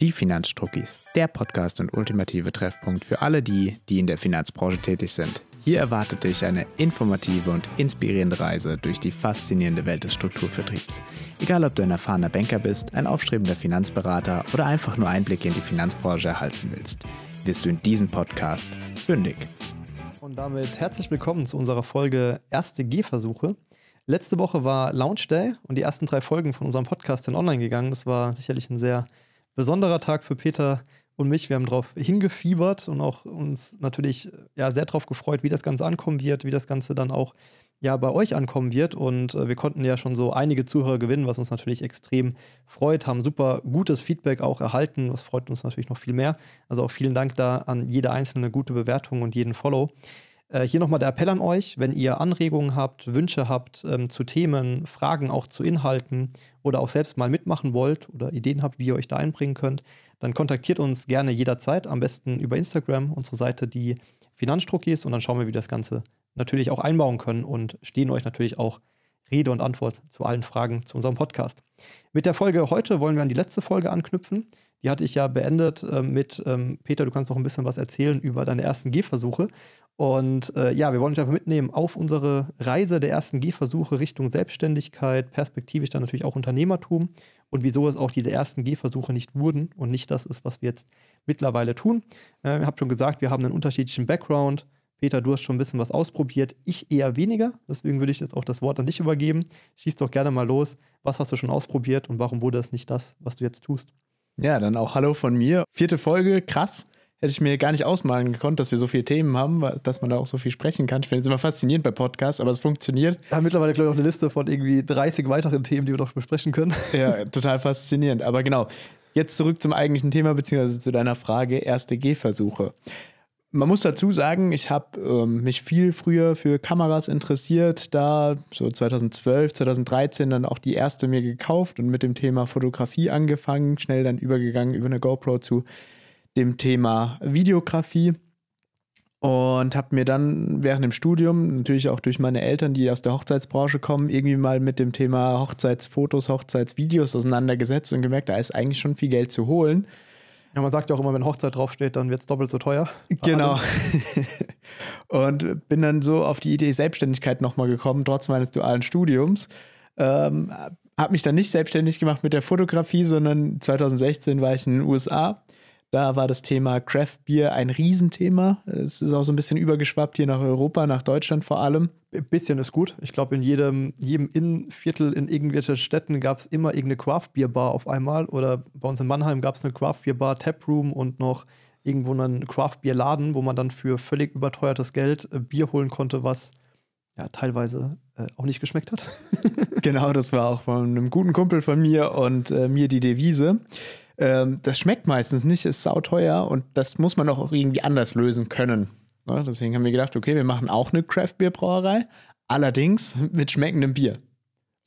Die Finanzstruckis, der Podcast und ultimative Treffpunkt für alle die, die in der Finanzbranche tätig sind. Hier erwartet dich eine informative und inspirierende Reise durch die faszinierende Welt des Strukturvertriebs. Egal, ob du ein erfahrener Banker bist, ein aufstrebender Finanzberater oder einfach nur Einblicke in die Finanzbranche erhalten willst, wirst du in diesem Podcast fündig. Und damit herzlich willkommen zu unserer Folge Erste Gehversuche. Letzte Woche war Launch Day und die ersten drei Folgen von unserem Podcast sind online gegangen. Das war sicherlich ein sehr besonderer Tag für Peter und mich. Wir haben darauf hingefiebert und auch uns natürlich ja, sehr darauf gefreut, wie das Ganze ankommen wird, wie das Ganze dann auch ja, bei euch ankommen wird. Und äh, wir konnten ja schon so einige Zuhörer gewinnen, was uns natürlich extrem freut, haben super gutes Feedback auch erhalten. Das freut uns natürlich noch viel mehr. Also auch vielen Dank da an jede einzelne gute Bewertung und jeden Follow. Äh, hier nochmal der Appell an euch, wenn ihr Anregungen habt, Wünsche habt ähm, zu Themen, Fragen auch zu Inhalten oder auch selbst mal mitmachen wollt oder Ideen habt, wie ihr euch da einbringen könnt, dann kontaktiert uns gerne jederzeit, am besten über Instagram, unsere Seite, die Finanzstruckis, und dann schauen wir, wie wir das Ganze natürlich auch einbauen können und stehen euch natürlich auch Rede und Antwort zu allen Fragen zu unserem Podcast. Mit der Folge heute wollen wir an die letzte Folge anknüpfen. Die hatte ich ja beendet äh, mit ähm, Peter, du kannst noch ein bisschen was erzählen über deine ersten Gehversuche. Und äh, ja, wir wollen euch einfach mitnehmen auf unsere Reise der ersten Gehversuche Richtung Selbstständigkeit, perspektivisch dann natürlich auch Unternehmertum und wieso es auch diese ersten Gehversuche nicht wurden und nicht das ist, was wir jetzt mittlerweile tun. Äh, ich habe schon gesagt, wir haben einen unterschiedlichen Background. Peter, du hast schon ein bisschen was ausprobiert, ich eher weniger. Deswegen würde ich jetzt auch das Wort an dich übergeben. Schieß doch gerne mal los. Was hast du schon ausprobiert und warum wurde es nicht das, was du jetzt tust? Ja, dann auch Hallo von mir. Vierte Folge, krass hätte ich mir gar nicht ausmalen gekonnt, dass wir so viele Themen haben, dass man da auch so viel sprechen kann. Ich finde es immer faszinierend bei Podcasts, aber es funktioniert. Wir haben mittlerweile, glaube ich, auch eine Liste von irgendwie 30 weiteren Themen, die wir noch besprechen können. Ja, total faszinierend. Aber genau, jetzt zurück zum eigentlichen Thema, beziehungsweise zu deiner Frage, erste Gehversuche. Man muss dazu sagen, ich habe ähm, mich viel früher für Kameras interessiert, da so 2012, 2013 dann auch die erste mir gekauft und mit dem Thema Fotografie angefangen, schnell dann übergegangen über eine GoPro zu dem Thema Videografie und habe mir dann während dem Studium, natürlich auch durch meine Eltern, die aus der Hochzeitsbranche kommen, irgendwie mal mit dem Thema Hochzeitsfotos, Hochzeitsvideos auseinandergesetzt und gemerkt, da ist eigentlich schon viel Geld zu holen. Ja, man sagt ja auch immer, wenn Hochzeit draufsteht, dann wird es doppelt so teuer. Genau. und bin dann so auf die Idee Selbstständigkeit nochmal gekommen, trotz meines dualen Studiums. Ähm, habe mich dann nicht selbstständig gemacht mit der Fotografie, sondern 2016 war ich in den USA da war das Thema Craft Beer ein Riesenthema. Es ist auch so ein bisschen übergeschwappt hier nach Europa, nach Deutschland vor allem. Ein bisschen ist gut. Ich glaube, in jedem, jedem Innenviertel in irgendwelchen Städten gab es immer irgendeine Craft Beer Bar auf einmal. Oder bei uns in Mannheim gab es eine Craft Beer Bar, Taproom und noch irgendwo einen Craft Beer Laden, wo man dann für völlig überteuertes Geld äh, Bier holen konnte, was ja teilweise äh, auch nicht geschmeckt hat. genau, das war auch von einem guten Kumpel von mir und äh, mir die Devise. Ähm, das schmeckt meistens nicht, ist sauteuer und das muss man auch irgendwie anders lösen können. Ja, ne? deswegen haben wir gedacht, okay, wir machen auch eine Craft Beer Brauerei, allerdings mit schmeckendem Bier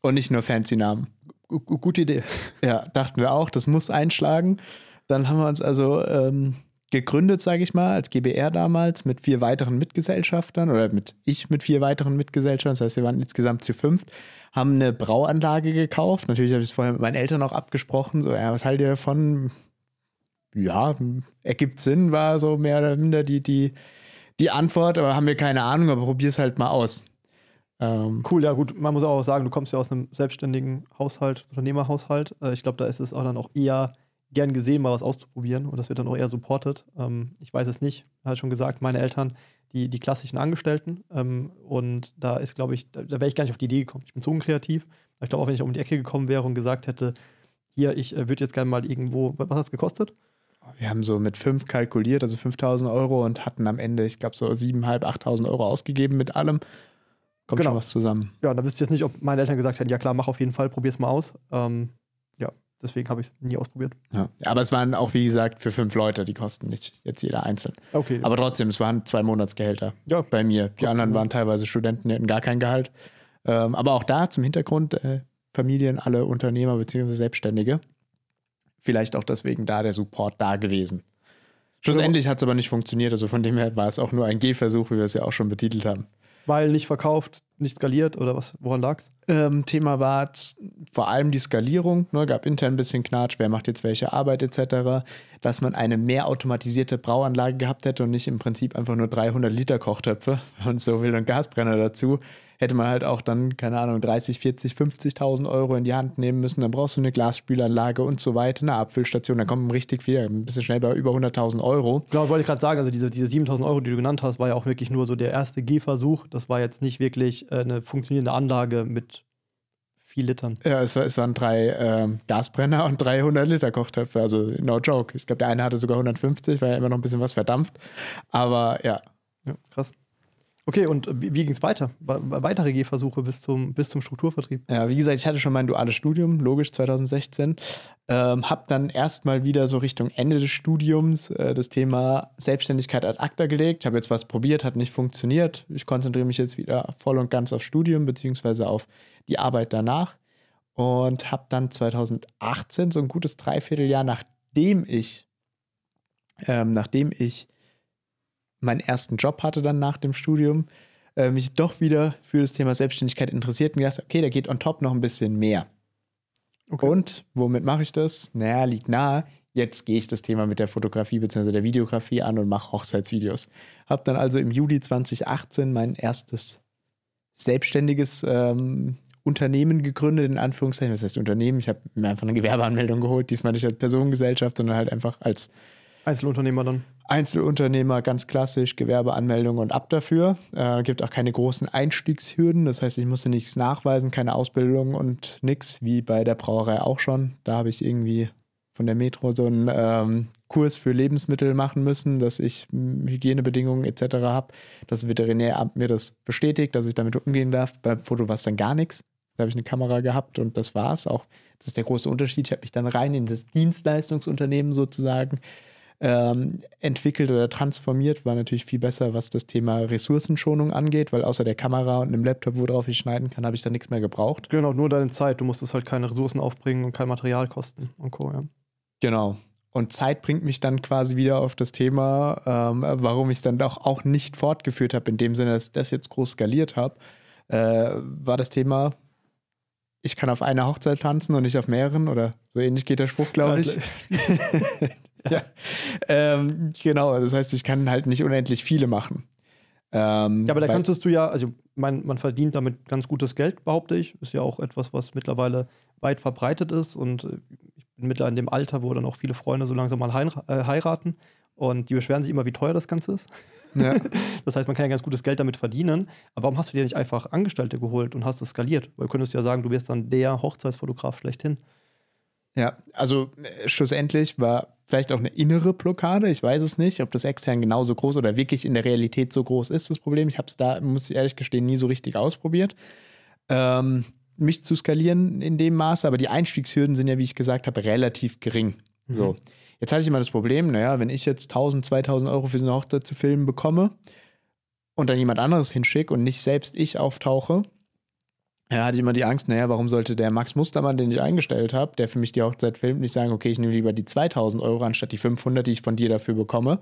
und nicht nur fancy Namen. Gute Idee. Ja, dachten wir auch, das muss einschlagen. Dann haben wir uns also ähm, gegründet, sage ich mal, als GBR damals mit vier weiteren Mitgesellschaftern oder mit ich mit vier weiteren Mitgesellschaftern. Das heißt, wir waren insgesamt zu fünft haben eine Brauanlage gekauft. Natürlich habe ich es vorher mit meinen Eltern auch abgesprochen. So, ja, was haltet ihr davon? Ja, ergibt Sinn, war so mehr oder minder die, die, die Antwort, aber haben wir keine Ahnung, aber probier es halt mal aus. Ähm, cool, ja gut, man muss auch sagen, du kommst ja aus einem selbstständigen Haushalt, Unternehmerhaushalt. Äh, ich glaube, da ist es auch dann auch eher gern gesehen, mal was auszuprobieren und das wird dann auch eher supported. Ähm, ich weiß es nicht, hat schon gesagt, meine Eltern die, die klassischen Angestellten. Ähm, und da ist, glaube ich, da, da wäre ich gar nicht auf die Idee gekommen. Ich bin so unkreativ. Ich glaube, auch wenn ich um die Ecke gekommen wäre und gesagt hätte, hier, ich äh, würde jetzt gerne mal irgendwo, was hat es gekostet? Wir haben so mit fünf kalkuliert, also 5000 Euro und hatten am Ende, ich glaube, so 7.500, 8.000 Euro ausgegeben mit allem. Kommt genau. schon was zusammen. Ja, da wüsste ich jetzt nicht, ob meine Eltern gesagt hätten, ja klar, mach auf jeden Fall, probier's mal aus. Ähm, Deswegen habe ich es nie ausprobiert. Ja. Aber es waren auch, wie gesagt, für fünf Leute, die kosten nicht jetzt jeder einzeln. Okay. Aber trotzdem, es waren zwei Monatsgehälter ja. bei mir. Die anderen waren teilweise Studenten, die hatten gar kein Gehalt. Ähm, aber auch da zum Hintergrund, äh, Familien, alle Unternehmer bzw. Selbstständige. Vielleicht auch deswegen da der Support da gewesen. Schlussendlich hat es aber nicht funktioniert. Also von dem her war es auch nur ein Gehversuch, wie wir es ja auch schon betitelt haben. Weil nicht verkauft, nicht skaliert oder was? Woran lag es? Ähm, Thema war vor allem die Skalierung. Ne, gab intern ein bisschen Knatsch, wer macht jetzt welche Arbeit etc. Dass man eine mehr automatisierte Brauanlage gehabt hätte und nicht im Prinzip einfach nur 300 Liter Kochtöpfe und so will und Gasbrenner dazu hätte man halt auch dann, keine Ahnung, 30, 40, 50.000 Euro in die Hand nehmen müssen. Dann brauchst du eine Glasspülanlage und so weiter, eine Abfüllstation. Dann kommt richtig viel, ein bisschen schnell bei über 100.000 Euro. Genau, wollte ich gerade sagen. Also diese, diese 7.000 Euro, die du genannt hast, war ja auch wirklich nur so der erste Gehversuch. Das war jetzt nicht wirklich äh, eine funktionierende Anlage mit viel Litern. Ja, es, es waren drei äh, Gasbrenner und 300 Liter Kochtöpfe. Also no joke. Ich glaube, der eine hatte sogar 150, weil ja immer noch ein bisschen was verdampft. Aber ja. Ja, krass. Okay, und wie, wie ging es weiter? Weitere Gehversuche bis zum, bis zum Strukturvertrieb? Ja, wie gesagt, ich hatte schon mein duales Studium, logisch 2016. Ähm, hab dann erstmal wieder so Richtung Ende des Studiums äh, das Thema Selbstständigkeit ad acta gelegt. Habe jetzt was probiert, hat nicht funktioniert. Ich konzentriere mich jetzt wieder voll und ganz auf Studium, beziehungsweise auf die Arbeit danach. Und habe dann 2018, so ein gutes Dreivierteljahr, nachdem ich, ähm, nachdem ich meinen ersten Job hatte dann nach dem Studium, äh, mich doch wieder für das Thema Selbstständigkeit interessiert und gedacht, okay, da geht on top noch ein bisschen mehr. Okay. Und womit mache ich das? Naja, liegt nahe. Jetzt gehe ich das Thema mit der Fotografie bzw. der Videografie an und mache Hochzeitsvideos. Habe dann also im Juli 2018 mein erstes selbstständiges ähm, Unternehmen gegründet, in Anführungszeichen. Was heißt Unternehmen? Ich habe mir einfach eine Gewerbeanmeldung geholt, diesmal nicht als Personengesellschaft, sondern halt einfach als Einzelunternehmer dann. Einzelunternehmer, ganz klassisch, Gewerbeanmeldung und ab dafür. Äh, gibt auch keine großen Einstiegshürden. Das heißt, ich musste nichts nachweisen, keine Ausbildung und nichts, wie bei der Brauerei auch schon. Da habe ich irgendwie von der Metro so einen ähm, Kurs für Lebensmittel machen müssen, dass ich hm, Hygienebedingungen etc. habe. Das Veterinäramt mir das bestätigt, dass ich damit umgehen darf. Beim Foto war es dann gar nichts. Da habe ich eine Kamera gehabt und das war's. Auch das ist der große Unterschied. Ich habe mich dann rein in das Dienstleistungsunternehmen sozusagen ähm, entwickelt oder transformiert, war natürlich viel besser, was das Thema Ressourcenschonung angeht, weil außer der Kamera und einem Laptop, worauf ich schneiden kann, habe ich da nichts mehr gebraucht. Genau, nur deine Zeit. Du musstest halt keine Ressourcen aufbringen und kein Material kosten und Co. Ja. Genau. Und Zeit bringt mich dann quasi wieder auf das Thema, ähm, warum ich es dann doch auch nicht fortgeführt habe, in dem Sinne, dass ich das jetzt groß skaliert habe, äh, war das Thema, ich kann auf einer Hochzeit tanzen und nicht auf mehreren oder so ähnlich geht der Spruch, glaube ich. ja. Ähm, genau, das heißt, ich kann halt nicht unendlich viele machen. Ähm, ja, aber da kannst du ja, also man, man verdient damit ganz gutes Geld, behaupte ich. Ist ja auch etwas, was mittlerweile weit verbreitet ist und äh, ich bin mittlerweile in dem Alter, wo dann auch viele Freunde so langsam mal äh, heiraten und die beschweren sich immer, wie teuer das Ganze ist. Ja. Das heißt, man kann ja ganz gutes Geld damit verdienen. Aber warum hast du dir nicht einfach Angestellte geholt und hast es skaliert? Weil du könntest ja sagen, du wirst dann der Hochzeitsfotograf schlechthin. Ja, also äh, schlussendlich war vielleicht auch eine innere Blockade. Ich weiß es nicht, ob das extern genauso groß oder wirklich in der Realität so groß ist, das Problem. Ich habe es da, muss ich ehrlich gestehen, nie so richtig ausprobiert, ähm, mich zu skalieren in dem Maße. Aber die Einstiegshürden sind ja, wie ich gesagt habe, relativ gering. Mhm. So. Jetzt hatte ich immer das Problem, naja, wenn ich jetzt 1000, 2000 Euro für so eine Hochzeit zu filmen bekomme und dann jemand anderes hinschicke und nicht selbst ich auftauche, ja, hatte ich immer die Angst, naja, warum sollte der Max Mustermann, den ich eingestellt habe, der für mich die Hochzeit filmt, nicht sagen, okay, ich nehme lieber die 2000 Euro anstatt die 500, die ich von dir dafür bekomme.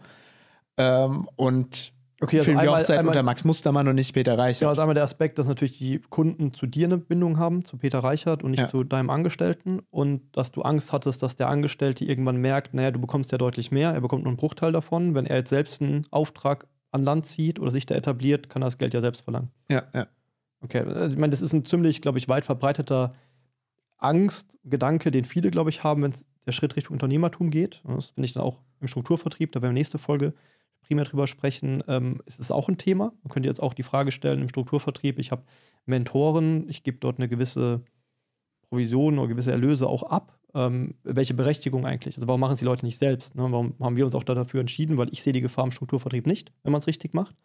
Ähm, und okay, also filme die Hochzeit einmal, unter Max Mustermann und nicht Peter Reichert. Ja, also einmal der Aspekt, dass natürlich die Kunden zu dir eine Bindung haben, zu Peter Reichert und nicht ja. zu deinem Angestellten. Und dass du Angst hattest, dass der Angestellte irgendwann merkt, naja, du bekommst ja deutlich mehr, er bekommt nur einen Bruchteil davon. Wenn er jetzt selbst einen Auftrag an Land zieht oder sich da etabliert, kann er das Geld ja selbst verlangen. Ja, ja. Okay, also ich meine, das ist ein ziemlich, glaube ich, weit verbreiteter Angstgedanke, den viele, glaube ich, haben, wenn der Schritt Richtung Unternehmertum geht. Das finde ich dann auch im Strukturvertrieb, da werden wir nächste Folge primär drüber sprechen. Ähm, ist es auch ein Thema? Man könnte jetzt auch die Frage stellen im Strukturvertrieb, ich habe Mentoren, ich gebe dort eine gewisse Provision oder gewisse Erlöse auch ab. Ähm, welche Berechtigung eigentlich? Also warum machen es die Leute nicht selbst? Ne? Warum haben wir uns auch dafür entschieden? Weil ich sehe die Gefahr im Strukturvertrieb nicht, wenn man es richtig macht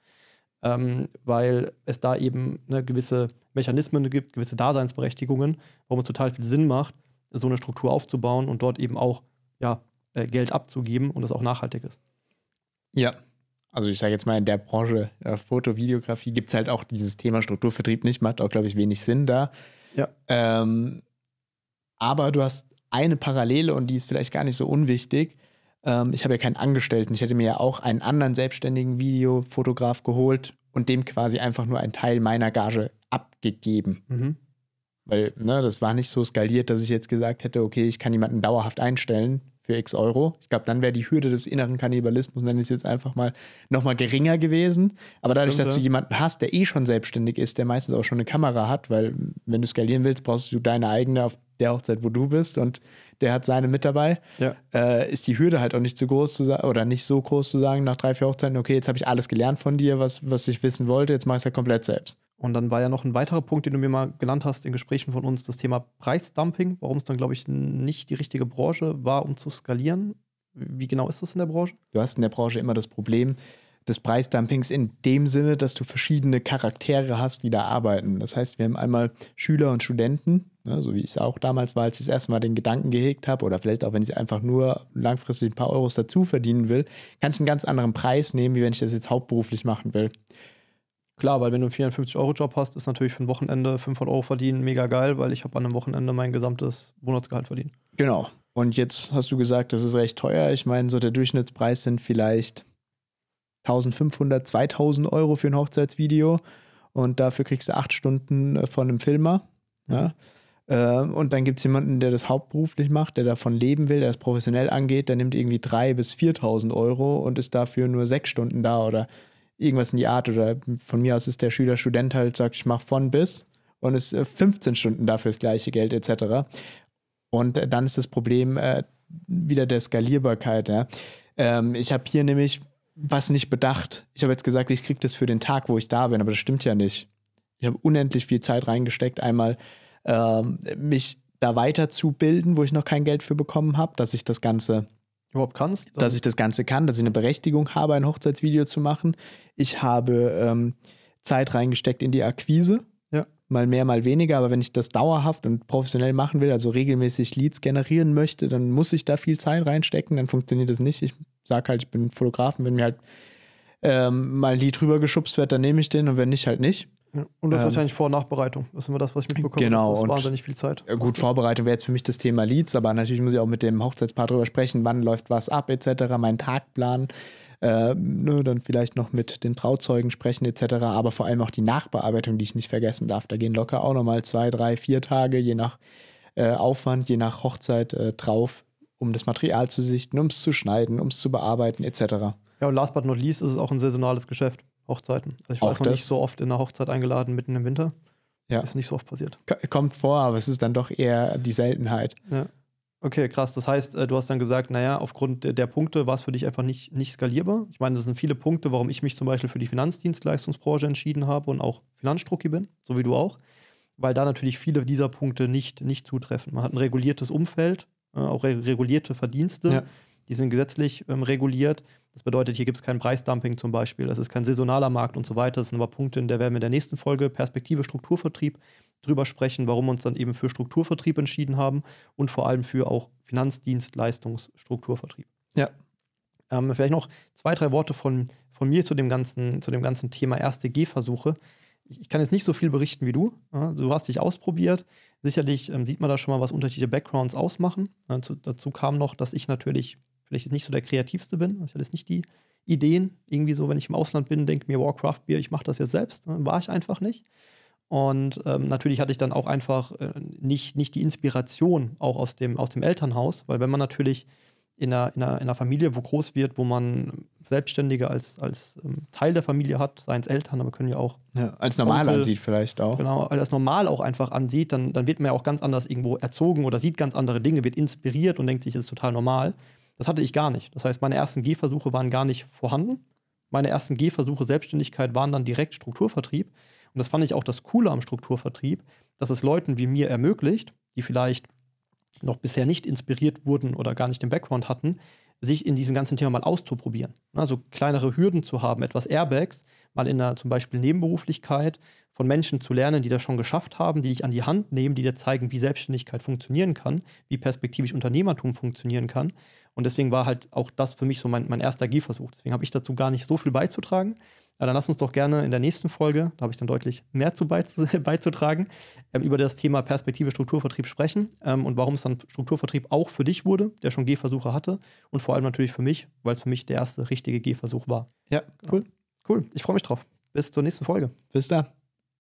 ähm, weil es da eben ne, gewisse Mechanismen gibt, gewisse Daseinsberechtigungen, warum es total viel Sinn macht, so eine Struktur aufzubauen und dort eben auch ja, äh, Geld abzugeben und das auch nachhaltig ist. Ja, also ich sage jetzt mal, in der Branche äh, Foto, Videografie gibt es halt auch dieses Thema Strukturvertrieb nicht, macht auch, glaube ich, wenig Sinn da. Ja. Ähm, aber du hast eine Parallele und die ist vielleicht gar nicht so unwichtig. Ähm, ich habe ja keinen Angestellten. Ich hätte mir ja auch einen anderen selbstständigen Videofotograf geholt und dem quasi einfach nur einen Teil meiner Gage abgegeben. Mhm. Weil ne, das war nicht so skaliert, dass ich jetzt gesagt hätte, okay, ich kann jemanden dauerhaft einstellen für x Euro. Ich glaube, dann wäre die Hürde des inneren Kannibalismus, nenne ich es jetzt einfach mal, nochmal geringer gewesen. Aber dadurch, Stimmt, dass du jemanden hast, der eh schon selbstständig ist, der meistens auch schon eine Kamera hat, weil wenn du skalieren willst, brauchst du deine eigene auf der Hochzeit, wo du bist und der hat seine mit dabei, Ja. äh, ist die Hürde halt auch nicht so groß zu sagen, oder nicht so groß zu sagen, nach drei, vier Hochzeiten, okay, jetzt habe ich alles gelernt von dir, was, was ich wissen wollte, jetzt mache ich es halt komplett selbst. Und dann war ja noch ein weiterer Punkt, den du mir mal genannt hast in Gesprächen von uns, das Thema Preisdumping, warum es dann, glaube ich, nicht die richtige Branche war, um zu skalieren. Wie genau ist das in der Branche? Du hast in der Branche immer das Problem des Preisdumpings in dem Sinne, dass du verschiedene Charaktere hast, die da arbeiten. Das heißt, wir haben einmal Schüler und Studenten, ne, so wie ich es auch damals war, als ich das erste Mal den Gedanken gehegt habe, oder vielleicht auch, wenn ich einfach nur langfristig ein paar Euros dazu verdienen will, kann ich einen ganz anderen Preis nehmen, wie wenn ich das jetzt hauptberuflich machen will. Klar, weil wenn du einen 450-Euro-Job hast, ist natürlich für ein Wochenende 500 Euro verdienen mega geil, weil ich habe an einem Wochenende mein gesamtes Monatsgehalt verdient. Genau. Und jetzt hast du gesagt, das ist recht teuer. Ich meine, so der Durchschnittspreis sind vielleicht 1500, 2000 Euro für ein Hochzeitsvideo. Und dafür kriegst du acht Stunden äh, von einem Filmer. Ja. Ähm, Und dann gibt es jemanden, der das hauptberuflich macht, der davon leben will, der es professionell angeht, der nimmt irgendwie 3.000 bis 4.000 Euro und ist dafür nur sechs Stunden da oder irgendwas in die Art. Oder von mir aus ist der Schüler, Student halt, sagt, ich mache von bis und ist äh, 15 Stunden dafür das gleiche Geld etc. Und äh, dann ist das Problem äh, wieder der Skalierbarkeit. Ja. Ähm, ich habe hier nämlich was nicht bedacht. Ich habe jetzt gesagt, ich kriege das für den Tag, wo ich da bin, aber das stimmt ja nicht. Ich habe unendlich viel Zeit reingesteckt, einmal ähm, mich da weiterzubilden, wo ich noch kein Geld für bekommen habe, dass ich das Ganze Überhaupt kannst? dass ich das Ganze kann, dass ich eine Berechtigung habe, ein Hochzeitsvideo zu machen. Ich habe ähm, Zeit reingesteckt in die Akquise. Ja. Mal mehr, mal weniger, aber wenn ich das dauerhaft und professionell machen will, also regelmäßig Leads generieren möchte, dann muss ich da viel Zeit reinstecken, dann funktioniert das nicht. Ich sage halt, ich bin Fotograf, und wenn mir halt ähm, mal ein Lied drüber geschubst wird, dann nehme ich den und wenn nicht, halt nicht. Ja. Und das ist Ähm, wahrscheinlich Vor- und Nachbereitung. Das ist immer das, was ich mitbekomme. Genau, Das und- wahnsinnig viel Zeit. Ja, gut, Vorbereitung wäre jetzt für mich das Thema Leads, aber natürlich muss ich auch mit dem Hochzeitspaar drüber sprechen, wann läuft was ab, etc., meinen Tagplan, äh, ne, dann vielleicht noch mit den Trauzeugen sprechen, etc., aber vor allem auch die Nachbearbeitung, die ich nicht vergessen darf. Da gehen locker auch nochmal zwei, drei, vier Tage, je nach äh, Aufwand, je nach Hochzeit äh, drauf, um das Material zu sichten, um es zu schneiden, um es zu bearbeiten, etc. Ja, und last but not least ist es auch ein saisonales Geschäft. Hochzeiten. Also ich war Auch jetzt noch nicht so oft in einer Hochzeit eingeladen mitten im Winter. Ja. Ist nicht so oft passiert. Kommt vor, aber es ist dann doch eher die Seltenheit. Ja. Okay, krass. Das heißt, äh, du hast dann gesagt, naja, aufgrund der, Punkte war es für dich einfach nicht, nicht skalierbar. Ich meine, das sind viele Punkte, warum ich mich zum Beispiel für die Finanzdienstleistungsbranche entschieden habe und auch Finanzstrucki bin, so wie du auch, weil da natürlich viele dieser Punkte nicht, nicht zutreffen. Man hat ein reguliertes Umfeld, äh, auch re regulierte Verdienste, Ja. Die sind gesetzlich ähm, reguliert. Das bedeutet, hier gibt es kein Preisdumping zum Beispiel, das ist kein saisonaler Markt und so weiter. Das sind aber Punkte, in der werden wir in der nächsten Folge Perspektive Strukturvertrieb drüber sprechen, warum wir uns dann eben für Strukturvertrieb entschieden haben und vor allem für auch Finanzdienstleistungsstrukturvertrieb. Ja. Ähm, vielleicht noch zwei, drei Worte von, von mir zu dem ganzen, zu dem ganzen Thema erste Gehversuche. Ich, kann jetzt nicht so viel berichten wie du. Du hast dich ausprobiert. Sicherlich ähm, sieht man da schon mal, was unterschiedliche Backgrounds ausmachen. Dazu, dazu kam noch, dass ich natürlich vielleicht nicht so der kreativste bin. Ich hatte jetzt nicht die Ideen. Irgendwie so, wenn ich im Ausland bin, denke mir, wow, Craft Beer, ich mache das jetzt selbst. Ne? War ich einfach nicht. Und ähm, natürlich hatte ich dann auch einfach äh, nicht, nicht die Inspiration auch aus dem, aus dem Elternhaus, weil wenn man natürlich in einer, in, einer, in einer Familie, wo groß wird, wo man Selbstständige als, als ähm, Teil der Familie hat, seien es Eltern, aber können ja auch Ja, als normal Onkel- ansieht vielleicht auch. genau, als normal auch einfach ansieht, dann, dann wird man ja auch ganz anders irgendwo erzogen oder sieht ganz andere Dinge, wird inspiriert und denkt sich, das ist total normal. Das hatte ich gar nicht. Das heißt, meine ersten Gehversuche waren gar nicht vorhanden. Meine ersten Gehversuche Selbstständigkeit waren dann direkt Strukturvertrieb. Und das fand ich auch das Coole am Strukturvertrieb, dass es Leuten wie mir ermöglicht, die vielleicht noch bisher nicht inspiriert wurden oder gar nicht den Background hatten, sich in diesem ganzen Thema mal auszuprobieren. Also kleinere Hürden zu haben, etwas Airbags, mal in einer zum Beispiel Nebenberuflichkeit von Menschen zu lernen, die das schon geschafft haben, die dich an die Hand nehmen, die dir zeigen, wie Selbstständigkeit funktionieren kann, wie perspektivisch Unternehmertum funktionieren kann. Und deswegen war halt auch das für mich so mein, mein erster Gehversuch. Deswegen habe ich dazu gar nicht so viel beizutragen. Aber dann lass uns doch gerne in der nächsten Folge, da habe ich dann deutlich mehr zu beiz- beizutragen, ähm, über das Thema Perspektive Strukturvertrieb sprechen ähm, und warum es dann Strukturvertrieb auch für dich wurde, der schon Gehversuche hatte und vor allem natürlich für mich, weil es für mich der erste richtige Gehversuch war. Ja, Cool. Cool. Ich freue mich drauf. bis zur nächsten Folge. Bis dann.